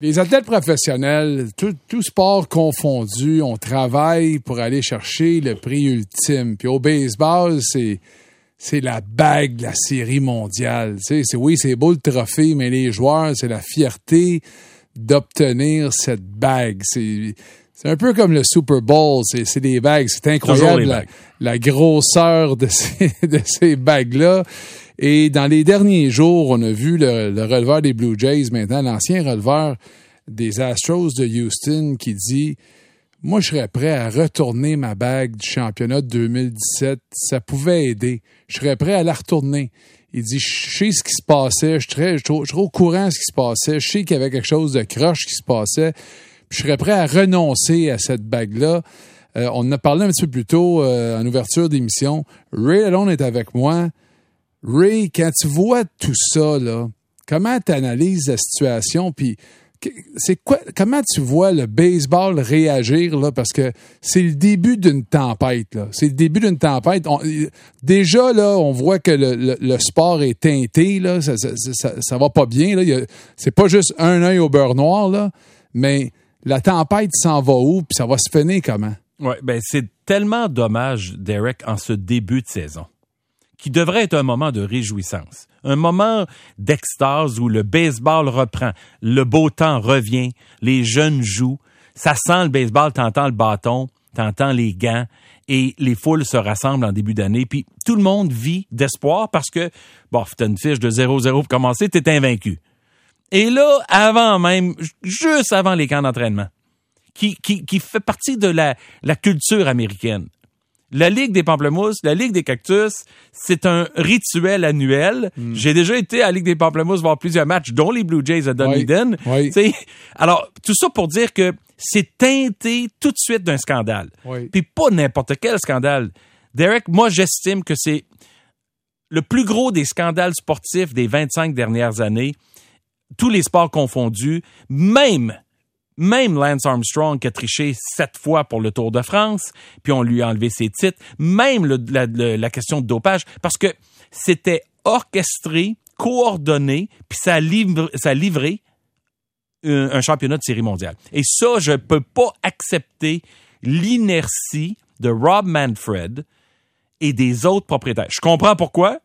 Les athlètes professionnels, tout, tout, sport confondu, on travaille pour aller chercher le prix ultime. Puis au baseball, c'est c'est la bague de la série mondiale. Tu sais, c'est oui, c'est beau le trophée, mais les joueurs, c'est la fierté d'obtenir cette bague. C'est c'est un peu comme le Super Bowl, c'est des bagues. C'est incroyable la, la, grosseur de ces, de ces bagues-là. Et dans les derniers jours, on a vu le, releveur des Blue Jays, maintenant l'ancien releveur des Astros de Houston, qui dit Moi, je serais prêt à retourner ma bague du championnat de 2017. Ça pouvait aider. Je serais prêt à la retourner. Il dit Je sais ce qui se passait, je suis, au courant de ce qui se passait, je sais qu'il y avait quelque chose de croche qui se passait. je serais prêt à renoncer à cette bague-là. Euh, on en a parlé un petit peu plus tôt euh, en ouverture d'émission. Ray Alone est avec moi. Ray, quand tu vois tout ça, comment tu analyses la situation? Puis, c'est quoi, comment tu vois le baseball réagir, là? Parce que c'est le début d'une tempête. C'est le début d'une tempête. déjà, là, on voit que le, sport est teinté, là. Ça, va pas bien, là. C'est pas juste un œil au beurre noir. Mais la tempête s'en va où? Puis ça va se finir comment? Oui, ben, c'est tellement dommage, Derek, en ce début de saison qui devrait être un moment de réjouissance, un moment d'extase où le baseball reprend, le beau temps revient, les jeunes jouent, ça sent le baseball, t'entends le bâton, t'entends les gants et les foules se rassemblent en début d'année. Puis tout le monde vit d'espoir parce que, bon, t'as une fiche de 0-0 pour commencer, t'es invaincu. Et là, avant même, juste avant les camps d'entraînement, qui, qui, qui fait partie de la, la culture américaine la Ligue des pamplemousses, la Ligue des cactus, c'est un rituel annuel. Hmm. J'ai déjà été à la Ligue des pamplemousses voir plusieurs matchs, dont les Blue Jays à Dunedin. Alors, tout ça pour dire que c'est teinté tout de suite d'un scandale. Puis pas n'importe quel scandale. Derek, moi, j'estime que c'est le plus gros des scandales sportifs des 25 dernières années, tous les sports confondus, même même Lance Armstrong qui a triché sept fois pour le Tour de France, puis on lui a enlevé ses titres. Même la, question de dopage, parce que c'était orchestré, coordonné, puis ça a, livré, un, championnat de série mondiale. Et ça, je ne peux pas accepter l'inertie de Rob Manfred et des autres propriétaires. Je comprends pourquoi,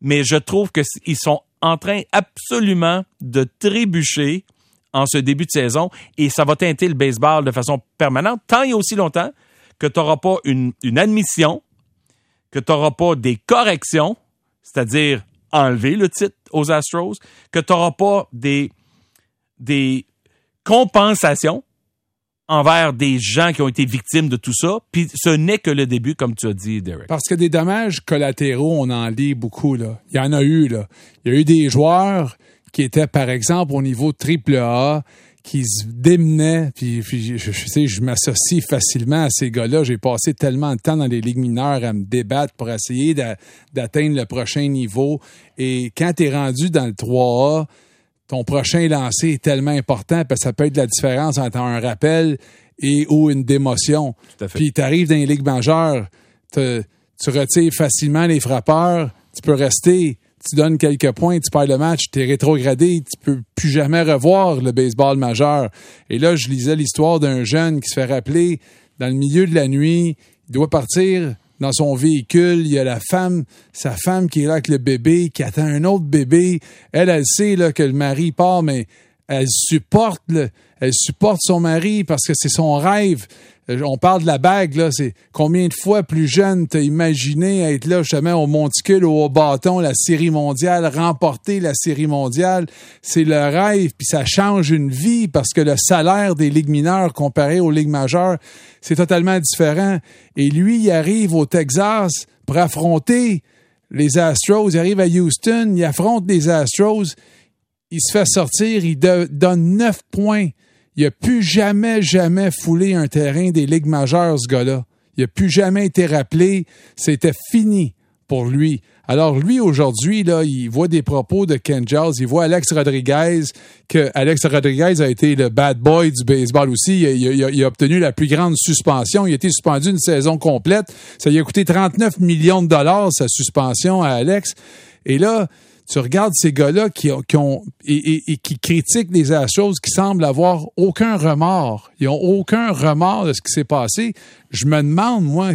mais je trouve qu'ils sont en train absolument de trébucher en ce début de saison et ça va teinter le baseball de façon permanente tant et aussi longtemps que tu n'auras pas une, admission, que tu n'auras pas des corrections, c'est-à-dire enlever le titre aux Astros, que tu n'auras pas des, compensations envers des gens qui ont été victimes de tout ça. Puis ce n'est que le début, comme tu as dit, Derek. Parce que des dommages collatéraux, on en lit beaucoup. Il y en a eu. Là. Il y a eu des joueurs qui était, par exemple, au niveau triple A, qui se démenaient, puis, je, sais, je m'associe facilement à ces gars-là. J'ai passé tellement de temps dans les ligues mineures à me débattre pour essayer d'atteindre le prochain niveau. Et quand tu es rendu dans le 3A, ton prochain lancer est tellement important parce que ça peut être la différence entre un rappel et ou une démotion. Puis tu arrives dans les ligues majeures, tu retires facilement les frappeurs, tu peux rester tu donnes quelques points, tu perds le match, tu es rétrogradé, tu peux plus jamais revoir le baseball majeur. Et là, je lisais l'histoire d'un jeune qui se fait rappeler dans le milieu de la nuit, il doit partir dans son véhicule, il y a la femme, sa femme qui est là avec le bébé, qui attend un autre bébé. Elle, elle sait là, que le mari part, mais elle supporte, elle supporte son mari parce que c'est son rêve. Euh, on parle de la bague, là, c'est combien de fois plus jeune t'as imaginé être là justement au monticule ou au bâton, la série mondiale, remporter la série mondiale? C'est le rêve, puis ça change une vie parce que le salaire des ligues mineures comparé aux ligues majeures, c'est totalement différent. Et lui, il arrive au Texas pour affronter les Astros, il arrive à Houston, il affronte les Astros, il se fait sortir, il donne neuf points il n'a plus jamais, jamais foulé un terrain des ligues majeures, ce gars-là. Il n'a plus jamais été rappelé. C'était fini pour lui. Alors lui, aujourd'hui, là, il voit des propos de Ken Giles, il voit Alex Rodriguez, que Alex Rodriguez a été le bad boy du baseball aussi. Il a, il a obtenu la plus grande suspension. Il a été suspendu une saison complète. Ça lui a coûté 39 millions de dollars, sa suspension à Alex. Et là, tu regardes ces gars-là qui, critiquent les Astros, qui semblent avoir aucun remords. Ils ont aucun remords de ce qui s'est passé. Je me demande, moi,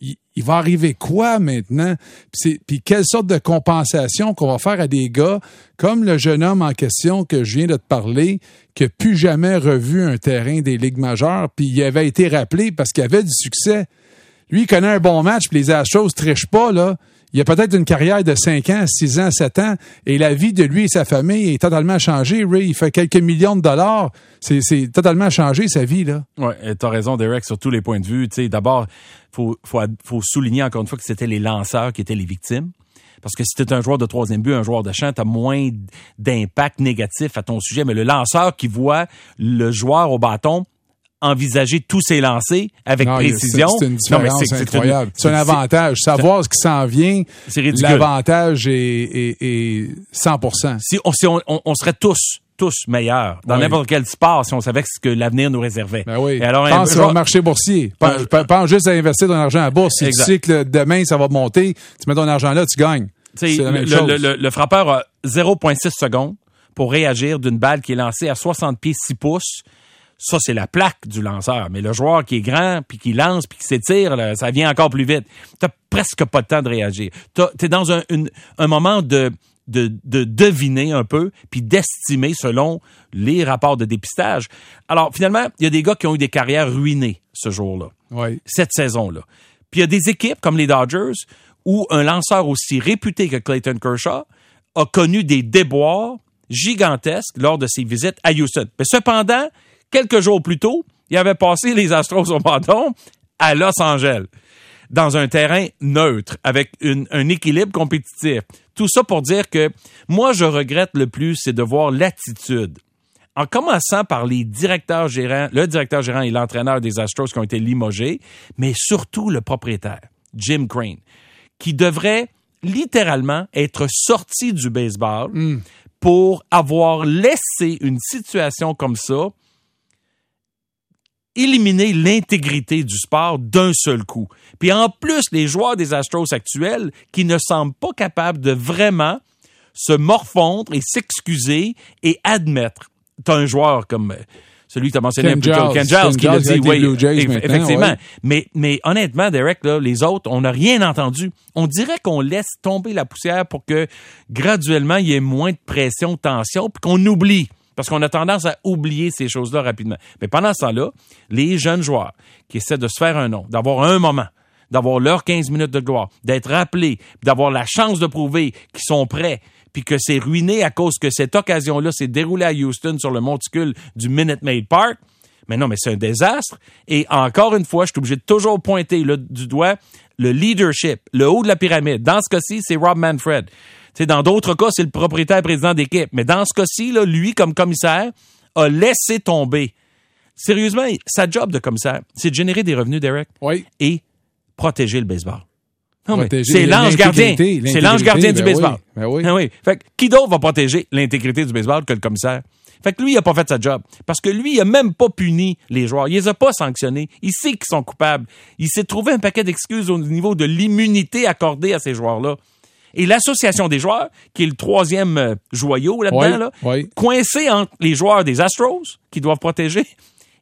il, va arriver quoi maintenant? Puis, puis quelle sorte de compensation qu'on va faire à des gars comme le jeune homme en question que je viens de te parler, qui n'a plus jamais revu un terrain des ligues majeures, puis il avait été rappelé parce qu'il avait du succès. Lui, il connaît un bon match, puis les Astros trichent pas, là. Il a peut-être une carrière de 5 ans, 6 ans, 7 ans, et la vie de lui et sa famille est totalement changée. Ray, il fait quelques millions de dollars. C'est, totalement changé, sa vie, là. Ouais, tu as raison, Derek, sur tous les points de vue. Tu sais, d'abord, faut, faut, faut souligner encore une fois que c'était les lanceurs qui étaient les victimes. Parce que si tu un joueur de troisième but, un joueur de champ, tu moins d'impact négatif à ton sujet. Mais le lanceur qui voit le joueur au bâton envisager tous ses lancers avec Non, précision. C'est, une différence c'est- incroyable. C'est un avantage. Savoir ce qui s'en vient, l'avantage est, est, est 100 Si, on, si on, on- on serait tous, tous meilleurs dans Oui. n'importe quel sport si on savait ce que l'avenir nous réservait. Ben oui. Et alors, un pense joueur- au marché boursier. Pense, juste à investir ton argent à la bourse. Si Exact. tu sais que le- demain, ça va monter, tu mets ton argent là, tu gagnes. La même le, chose. le- le- le frappeur a 0,6 secondes pour réagir d'une balle qui est lancée à 60 pieds 6 pouces. Ça, c'est la plaque du lanceur. Mais le joueur qui est grand, puis qui lance, puis qui s'étire, ça vient encore plus vite. T'as presque pas de temps de réagir. T'es dans un, une- un moment de, de, de deviner un peu, puis d'estimer selon les rapports de dépistage. Alors, finalement, il y a des gars qui ont eu des carrières ruinées ce jour-là Oui. cette saison-là. Puis il y a des équipes comme les Dodgers où un lanceur aussi réputé que Clayton Kershaw a connu des déboires gigantesques lors de ses visites à Houston. Mais cependant, quelques jours plus tôt, il avait passé les Astros au bâton à Los Angeles dans un terrain neutre avec une- un équilibre compétitif. Tout ça pour dire que moi, je regrette le plus, c'est de voir l'attitude en commençant par les directeurs gérants, le directeur gérant et l'entraîneur des Astros qui ont été limogés, mais surtout le propriétaire, Jim Crane, qui devrait littéralement être sorti du baseball pour avoir laissé une situation comme ça éliminer l'intégrité du sport d'un seul coup. Puis en plus, les joueurs des Astros actuels qui ne semblent pas capables de vraiment se morfondre et s'excuser et admettre. T'as un joueur comme euh, celui que tu as mentionné Ken un peu plus tôt, Giles. Ken Giles, Ken qui l'a dit, oui, effectivement. ouais. Mais, mais honnêtement, Derek, là, les autres, on n'a rien entendu. On dirait qu'on laisse tomber la poussière pour que graduellement, il y ait moins de pression, de tension, puis qu'on oublie. Parce qu'on a tendance à oublier ces choses-là rapidement. Mais pendant ce temps-là, les jeunes joueurs qui essaient de se faire un nom, d'avoir un moment, d'avoir leurs 15 minutes de gloire, d'être rappelés, d'avoir la chance de prouver qu'ils sont prêts, puis que c'est ruiné à cause que cette occasion-là s'est déroulée à Houston sur le monticule du Minute Maid Park. Mais non, mais c'est un désastre. Et encore une fois, je suis obligé de toujours pointer du doigt le leadership, le haut de la pyramide. Dans ce cas-ci, c'est Rob Manfred. Dans d'autres cas, c'est le propriétaire président d'équipe. Mais dans ce cas-ci, là, lui, comme commissaire, a laissé tomber. Sérieusement, sa job de commissaire, c'est de générer des revenus, Derek, Oui. et protéger le baseball. C'est l'ange gardien. C'est l'ange gardien du ben oui, baseball. ben oui. Ah oui. Fait que qui d'autre va protéger l'intégrité du baseball que le commissaire? Fait que lui, il a pas fait sa job. Parce que lui, il a même pas puni les joueurs. Il les a pas sanctionnés. Il sait qu'ils sont coupables. Il s'est trouvé un paquet d'excuses au niveau de l'immunité accordée à ces joueurs-là. Et l'association des joueurs, qui est le troisième euh, joyau là-dedans, Oui, là, oui. coincé entre les joueurs des Astros, qui doivent protéger,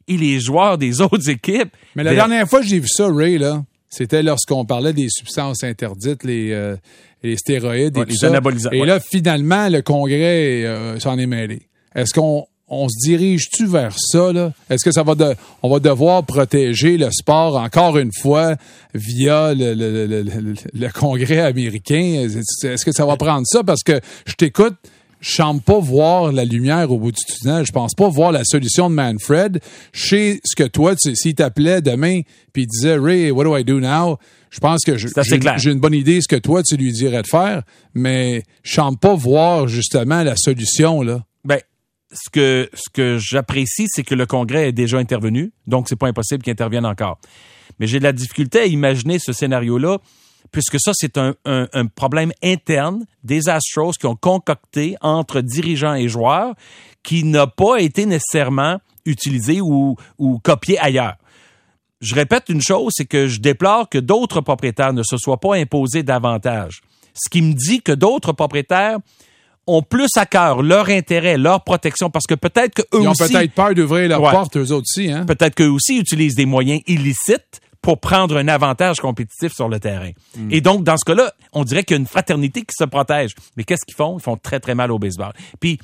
et les joueurs des autres équipes. Mais la Ben, dernière fois que j'ai vu ça, Ray, là, c'était lorsqu'on parlait des substances interdites, les, euh, les stéroïdes et tout les ça. Et ouais. là, finalement, le Congrès euh, s'en est mêlé. Est-ce qu'on on se dirige-tu vers ça, là? Est-ce que ça va de, on va devoir protéger le sport encore une fois via le, le, le, le- le Congrès américain? Est-ce que ça va prendre ça? Parce que je t'écoute, je semble pas voir la lumière au bout du tunnel. Je pense pas voir la solution de Manfred. Je sais ce que toi, tu- s'il t'appelait demain puis il disait Ray, what do I do now? Je pense que j'ai une bonne idée ce que toi tu lui dirais de faire, mais je semble pas voir justement la solution là. Ben, ce que, j'apprécie, c'est que le Congrès est déjà intervenu, donc c'est pas impossible qu'il intervienne encore. Mais j'ai de la difficulté à imaginer ce scénario-là, puisque ça, c'est un problème interne des Astros qui ont concocté entre dirigeants et joueurs qui n'a pas été nécessairement utilisé ou, ou copié ailleurs. Je répète une chose, c'est que je déplore que d'autres propriétaires ne se soient pas imposés davantage. Ce qui me dit que d'autres propriétaires ont plus à cœur leur intérêt, leur protection, parce que peut-être que eux Ils ont aussi, peut-être peur d'ouvrir leur Ouais. porte, eux aussi. Hein? peut-être qu'eux aussi utilisent des moyens illicites pour prendre un avantage compétitif sur le terrain. Et donc, dans ce cas-là, on dirait qu'il y a une fraternité qui se protège. Mais qu'est-ce qu'ils font? Ils font très, très mal au baseball. Puis,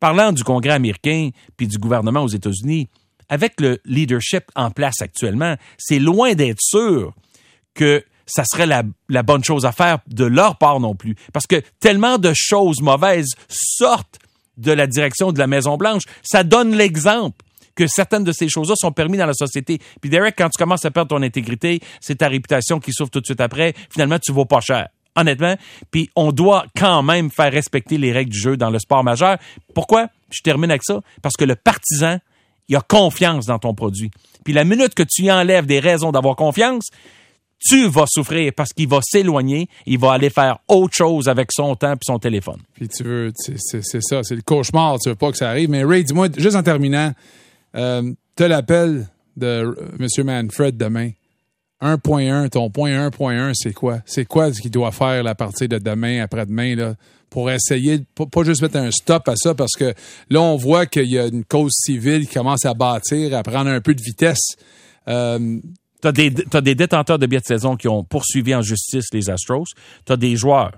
parlant du Congrès américain puis du gouvernement aux États-Unis, avec le leadership en place actuellement, c'est loin d'être sûr que ça serait la, bonne chose à faire de leur part non plus. Parce que tellement de choses mauvaises sortent de la direction de la Maison-Blanche. Ça donne l'exemple que certaines de ces choses-là sont permises dans la société. Puis Derek, quand tu commences à perdre ton intégrité, c'est ta réputation qui souffre tout de suite après. Finalement, tu vaux pas cher. Honnêtement. Puis on doit quand même faire respecter les règles du jeu dans le sport majeur. Pourquoi? Je termine avec ça. Parce que le partisan, il a confiance dans ton produit. Puis la minute que tu enlèves des raisons d'avoir confiance, tu vas souffrir parce qu'il va s'éloigner, il va aller faire autre chose avec son temps et son téléphone. Puis tu veux, c'est ça, c'est le cauchemar, tu veux pas que ça arrive. Mais Ray, dis-moi, juste en terminant, euh, t'as l'appel de euh, M. Manfred demain. 1.1, ton point 1.1, c'est quoi? C'est quoi ce qu'il doit faire la partie de demain, après-demain, pour essayer, de pas juste mettre un stop à ça, parce que là, on voit qu'il y a une cause civile qui commence à bâtir, à prendre un peu de vitesse. Euh, T'as des, t'as des détenteurs de billets de saison qui ont poursuivi en justice les Astros. T'as des joueurs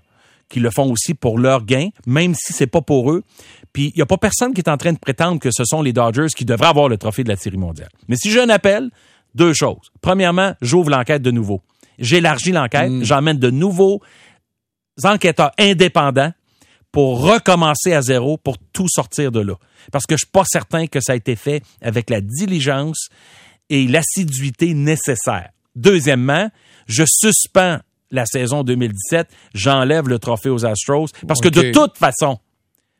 qui le font aussi pour leur gain, même si c'est pas pour eux. Puis il y a pas personne qui est en train de prétendre que ce sont les Dodgers qui devraient avoir le trophée de la Série mondiale. Mais si j'ai un appel, deux choses. Premièrement, j'ouvre l'enquête de nouveau. J'élargis l'enquête, j'emmène de nouveaux enquêteurs indépendants pour recommencer à zéro, pour tout sortir de là. Parce que je suis pas certain que ça a été fait avec la diligence et l'assiduité nécessaire. Deuxièmement, je suspends la saison 2017, j'enlève le trophée aux Astros, parce que de toute façon,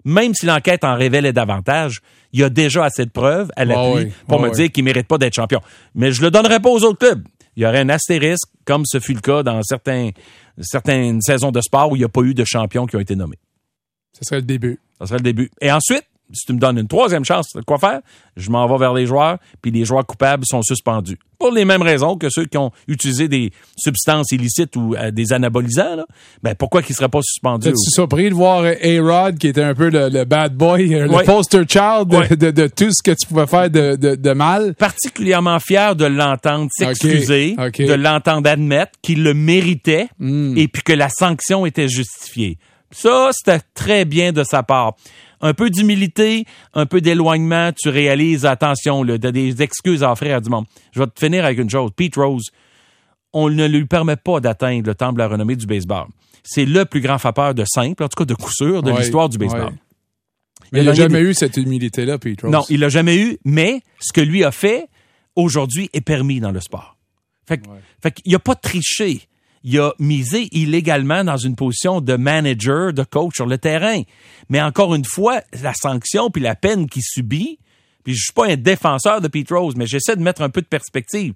même si l'enquête en révélait davantage, il y a déjà assez de preuves à l'appui oui, pour me oui. dire qu'il ne mérite pas d'être champion. Mais je le donnerai pas aux autres clubs. Il y aurait un astérisque, comme ce fut le cas dans certains, certaines saisons de sport où il n'y a pas eu de champions qui ont été nommés. ce serait le début. Ça serait le début. Et ensuite, si tu me donnes une troisième chance, quoi faire? Je m'en vais vers les joueurs, puis les joueurs coupables sont suspendus. Pour les mêmes raisons que ceux qui ont utilisé des substances illicites ou euh, des anabolisants, là. Ben, pourquoi qu'ils ne seraient pas suspendus? T'es-tu surpris de voir A-Rod, qui était un peu le, le bad boy, euh, le poster child de, de- de tout ce que tu pouvais faire de, de- de mal? particulièrement fier de l'entendre s'excuser, de l'entendre admettre qu'il le méritait Hmm. et puis que la sanction était justifiée. Ça, c'était très bien de sa part. Un peu d'humilité, un peu d'éloignement, tu réalises, attention, là, t'as des excuses à offrir à du monde. Je vais te finir avec une chose. Pete Rose, on ne lui permet pas d'atteindre le temple de la renommée du baseball. C'est le plus grand frappeur de simple, en tout cas de coup sûr, de Ouais, l'histoire du baseball. ouais. Mais il n'a jamais eu cette humilité-là, Pete Rose. non, il l'a jamais eu, mais ce que lui a fait aujourd'hui est permis dans le sport. Fait, que- fait qu'il a pas triché. Il a misé illégalement dans une position de manager, de coach sur le terrain. Mais encore une fois, la sanction puis la peine qu'il subit, puis je suis pas un défenseur de Pete Rose, mais j'essaie de mettre un peu de perspective.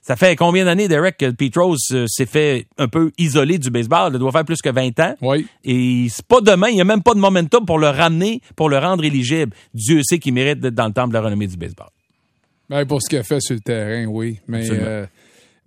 Ça fait combien d'années, Derek, que Pete Rose euh, s'est fait un peu isolé du baseball? Il doit faire plus que 20 ans. Oui. Et c'est pas demain, il n'y a même pas de momentum pour le ramener, pour le rendre éligible. Dieu sait qu'il mérite d'être dans le temple de la renommée du baseball. Ben, pour ce qu'il a fait sur le terrain, oui. Mais euh,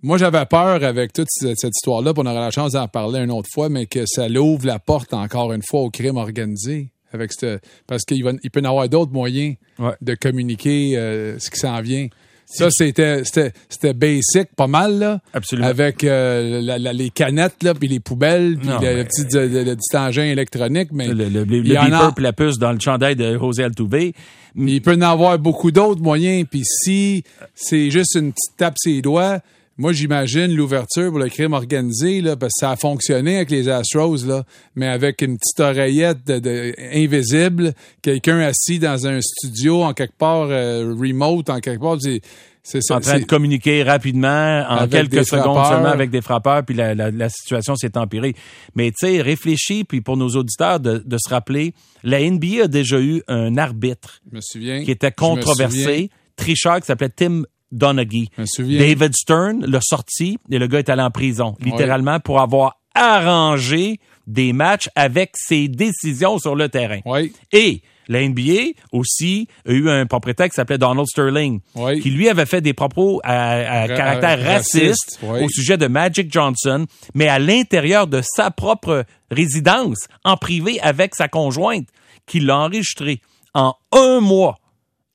moi, j'avais peur avec toute cette, histoire-là, puis on aura la chance d'en parler une autre fois, mais que ça l'ouvre la porte encore une fois au crime organisé. Avec cette, parce qu'il il peut y avoir d'autres moyens Ouais. de communiquer euh, ce qui s'en vient. Ça, c'était, c'était, c'était basic, pas mal, là. Absolument. Avec euh, la- la- les canettes, là, puis les poubelles, puis le, mais- petit, le, le petit engin électronique. Mais Le, le, le, il le y en a- puis la puce dans le chandail de José Altuve. Mais il peut en avoir beaucoup d'autres moyens. Puis si c'est juste une petite tape ses doigts, moi j'imagine l'ouverture pour le crime organisé, là, parce que ça a fonctionné avec les Astros, là, mais avec une petite oreillette de, de- invisible, quelqu'un assis dans un studio en quelque part euh, remote, en quelque part. C'est, c'est ça. en train de communiquer rapidement en quelques des secondes frappeurs. seulement avec des frappeurs, puis la, la, la situation s'est empirée. Mais tu sais, réfléchis, puis pour nos auditeurs de, de se rappeler, la NBA a déjà eu un arbitre je me souviens. qui était controversé, tricheur, qui s'appelait Tim Donaghy. David Stern l'a sorti et le gars est allé en prison, littéralement, pour avoir arrangé des matchs avec ses décisions sur le terrain. Oui. Et La NBA aussi a eu un propriétaire qui s'appelait Donald Sterling, Oui. qui lui avait fait des propos à, à Ra- caractère raciste, raciste, oui. au sujet de Magic Johnson, mais à l'intérieur de sa propre résidence, en privé avec sa conjointe, qui l'a enregistré en un mois.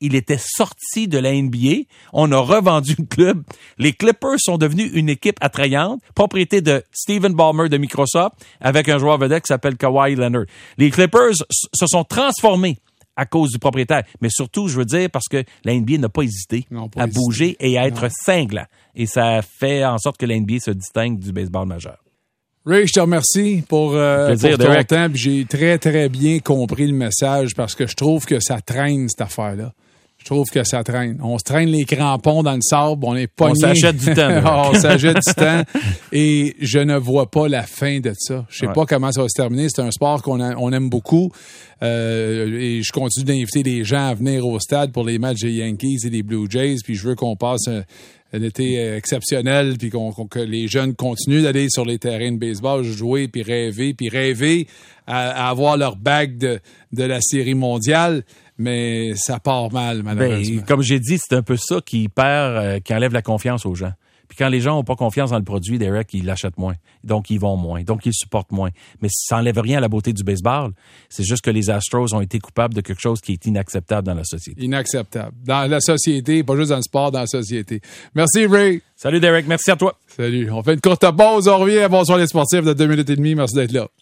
Il était sorti de la NBA. On a revendu le club. Les Clippers sont devenus une équipe attrayante, propriété de Stephen Ballmer de Microsoft, avec un joueur vedette qui s'appelle Kawhi Leonard. Les Clippers se sont transformés à cause du propriétaire. Mais surtout, je veux dire, parce que la NBA n'a pas hésité Non, pas à bouger et à être cinglant. Et ça fait en sorte que la NBA se distingue du baseball majeur. Ray, je te remercie pour, euh, pour ton temps. J'ai très, très bien compris le message parce que je trouve que ça traîne, cette affaire-là. Je trouve que ça traîne. On se traîne les crampons dans le sable, on est pas s'achète du temps, on s'achète du temps. Et je ne vois pas la fin de ça. Je sais Ouais. pas comment ça va se terminer. C'est un sport qu'on on aime beaucoup. Euh, et je continue d'inviter les gens à venir au stade pour les matchs des Yankees et des Blue Jays. Puis je veux qu'on passe un, un été euh, exceptionnel, puis qu'on, qu'on- que les jeunes continuent d'aller sur les terrains de baseball, jouer, puis rêver, puis rêver à, à avoir leur bague de, de la série mondiale. Mais ça part mal, malheureusement. Ben, comme j'ai dit, c'est un peu ça qui perd, euh, qui enlève la confiance aux gens. Puis quand les gens n'ont pas confiance dans le produit, Derek, ils l'achètent moins. Donc, ils vont moins. Donc, ils supportent moins. Mais ça n'enlève rien à la beauté du baseball. C'est juste que les Astros ont été coupables de quelque chose qui est inacceptable dans la société. Inacceptable. Dans la société, pas juste dans le sport, dans la société. Merci, Ray. Salut, Derek. Merci à toi. Salut. On fait une courte pause. On revient. Bonsoir les sportifs de deux minutes et demie. Merci d'être là.